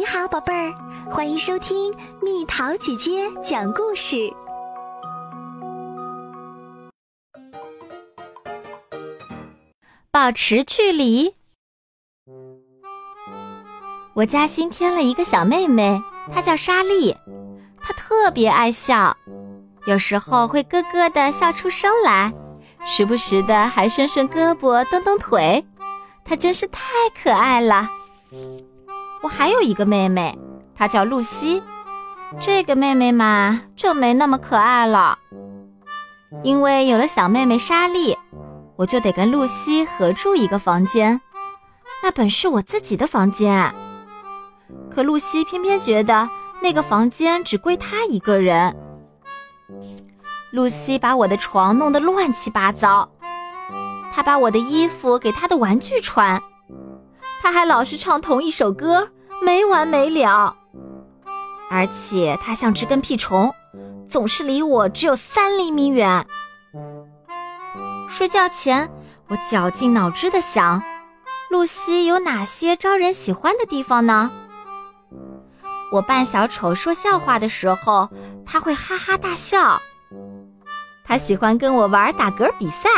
你好，宝贝儿，欢迎收听蜜桃姐姐讲故事。保持距离。我家新添了一个小妹妹，她叫莎莉，她特别爱笑，有时候会咯咯的笑出声来，时不时的还伸伸胳膊、蹬蹬腿，她真是太可爱了。我还有一个妹妹，她叫露西。这个妹妹嘛，就没那么可爱了。因为有了小妹妹莎莉，我就得跟露西合住一个房间。那本是我自己的房间，可露西偏偏觉得那个房间只归她一个人。露西把我的床弄得乱七八糟，她把我的衣服给她的玩具穿。她还老是唱同一首歌，没完没了。而且他像只跟屁虫，总是离我只有三厘米远。睡觉前，我绞尽脑汁的想，露西有哪些招人喜欢的地方呢？我扮小丑说笑话的时候，他会哈哈大笑。他喜欢跟我玩打嗝比赛。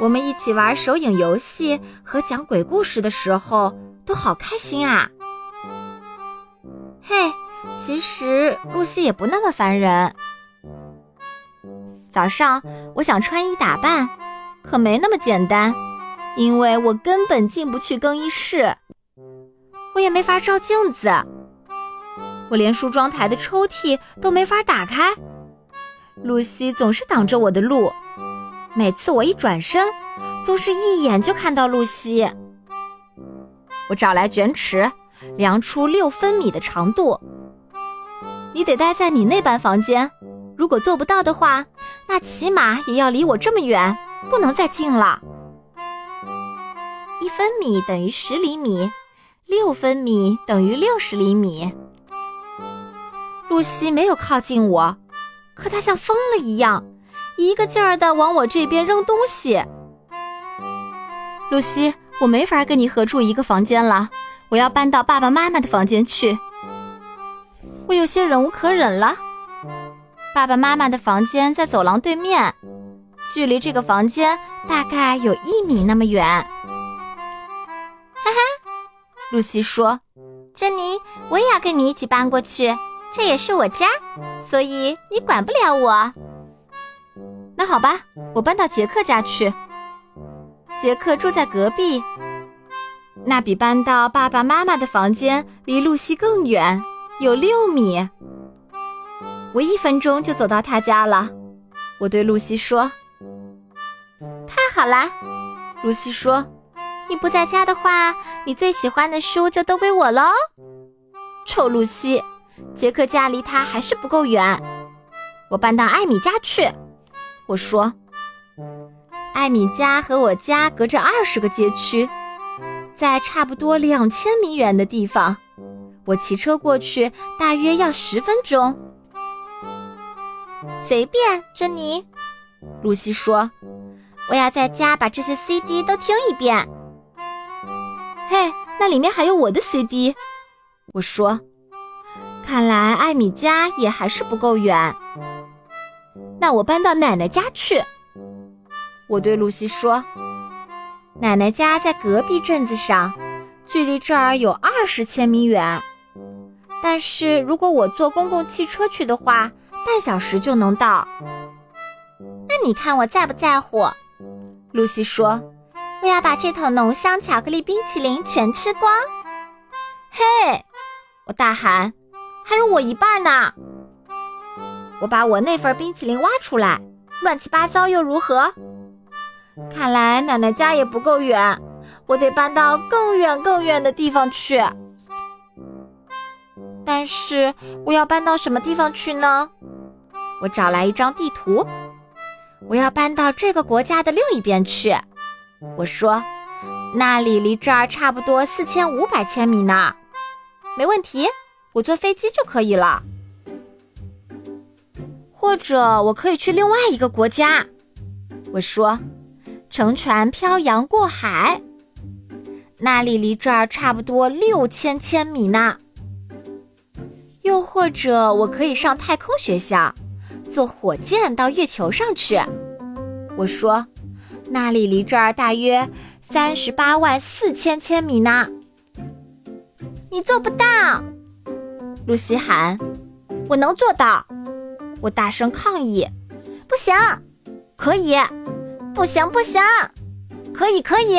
我们一起玩手影游戏和讲鬼故事的时候，都好开心啊！嘿，其实露西也不那么烦人。早上我想穿衣打扮，可没那么简单，因为我根本进不去更衣室，我也没法照镜子，我连梳妆台的抽屉都没法打开。露西总是挡着我的路。每次我一转身，总是一眼就看到露西。我找来卷尺，量出六分米的长度。你得待在你那班房间，如果做不到的话，那起码也要离我这么远，不能再近了。一分米等于十厘米，六分米等于六十厘米。露西没有靠近我，可她像疯了一样。一个劲儿的往我这边扔东西，露西，我没法跟你合住一个房间了，我要搬到爸爸妈妈的房间去。我有些忍无可忍了。爸爸妈妈的房间在走廊对面，距离这个房间大概有一米那么远。哈哈，露西说：“珍妮，我也要跟你一起搬过去，这也是我家，所以你管不了我。”那好吧，我搬到杰克家去。杰克住在隔壁，那比搬到爸爸妈妈的房间离露西更远，有六米。我一分钟就走到他家了。我对露西说：“太好啦！”露西说：“你不在家的话，你最喜欢的书就都归我喽。”臭露西，杰克家离他还是不够远。我搬到艾米家去。我说：“艾米家和我家隔着二十个街区，在差不多两千米远的地方。我骑车过去大约要十分钟。”随便，珍妮。露西说：“我要在家把这些 CD 都听一遍。”嘿，那里面还有我的 CD。我说：“看来艾米家也还是不够远。”那我搬到奶奶家去。我对露西说：“奶奶家在隔壁镇子上，距离这儿有二十千米远。但是如果我坐公共汽车去的话，半小时就能到。那你看我在不在乎？”露西说：“我要把这桶浓香巧克力冰淇淋全吃光。”嘿，我大喊：“还有我一半呢！”我把我那份冰淇淋挖出来，乱七八糟又如何？看来奶奶家也不够远，我得搬到更远更远的地方去。但是我要搬到什么地方去呢？我找来一张地图，我要搬到这个国家的另一边去。我说，那里离这儿差不多四千五百千米呢。没问题，我坐飞机就可以了。或者我可以去另外一个国家，我说，乘船漂洋过海。那里离这儿差不多六千千米呢。又或者，我可以上太空学校，坐火箭到月球上去。我说，那里离这儿大约三十八万四千千米呢。你做不到，露西喊。我能做到，我大声抗议。不行，可以，不行不行，可以可以。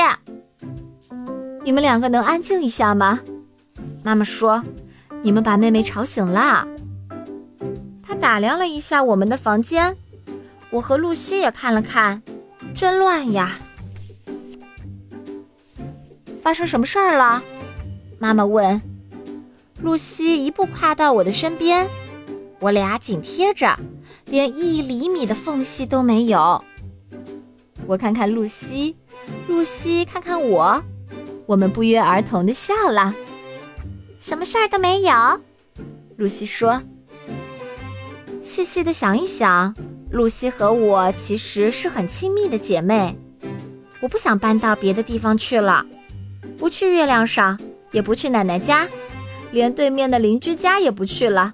你们两个能安静一下吗？妈妈说。你们把妹妹吵醒了。她打量了一下我们的房间，我和露西也看了看，真乱呀！发生什么事儿了？妈妈问。露西一步跨到我的身边，我俩紧贴着，连一厘米的缝隙都没有。我看看露西，露西看看我，我们不约而同的笑了。什么事儿都没有，露西说。细细的想一想，露西和我其实是很亲密的姐妹。我不想搬到别的地方去了，不去月亮上，也不去奶奶家，连对面的邻居家也不去了，